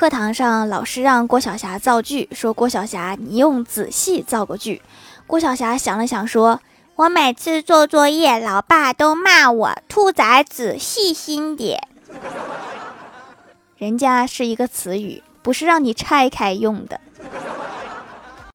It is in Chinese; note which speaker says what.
Speaker 1: 课堂上老师让郭晓霞造句说郭晓霞你用仔细造个句。郭晓霞想了想说我每次做作业老爸都骂我兔崽子细心点。人家是一个词语不是让你拆开用的。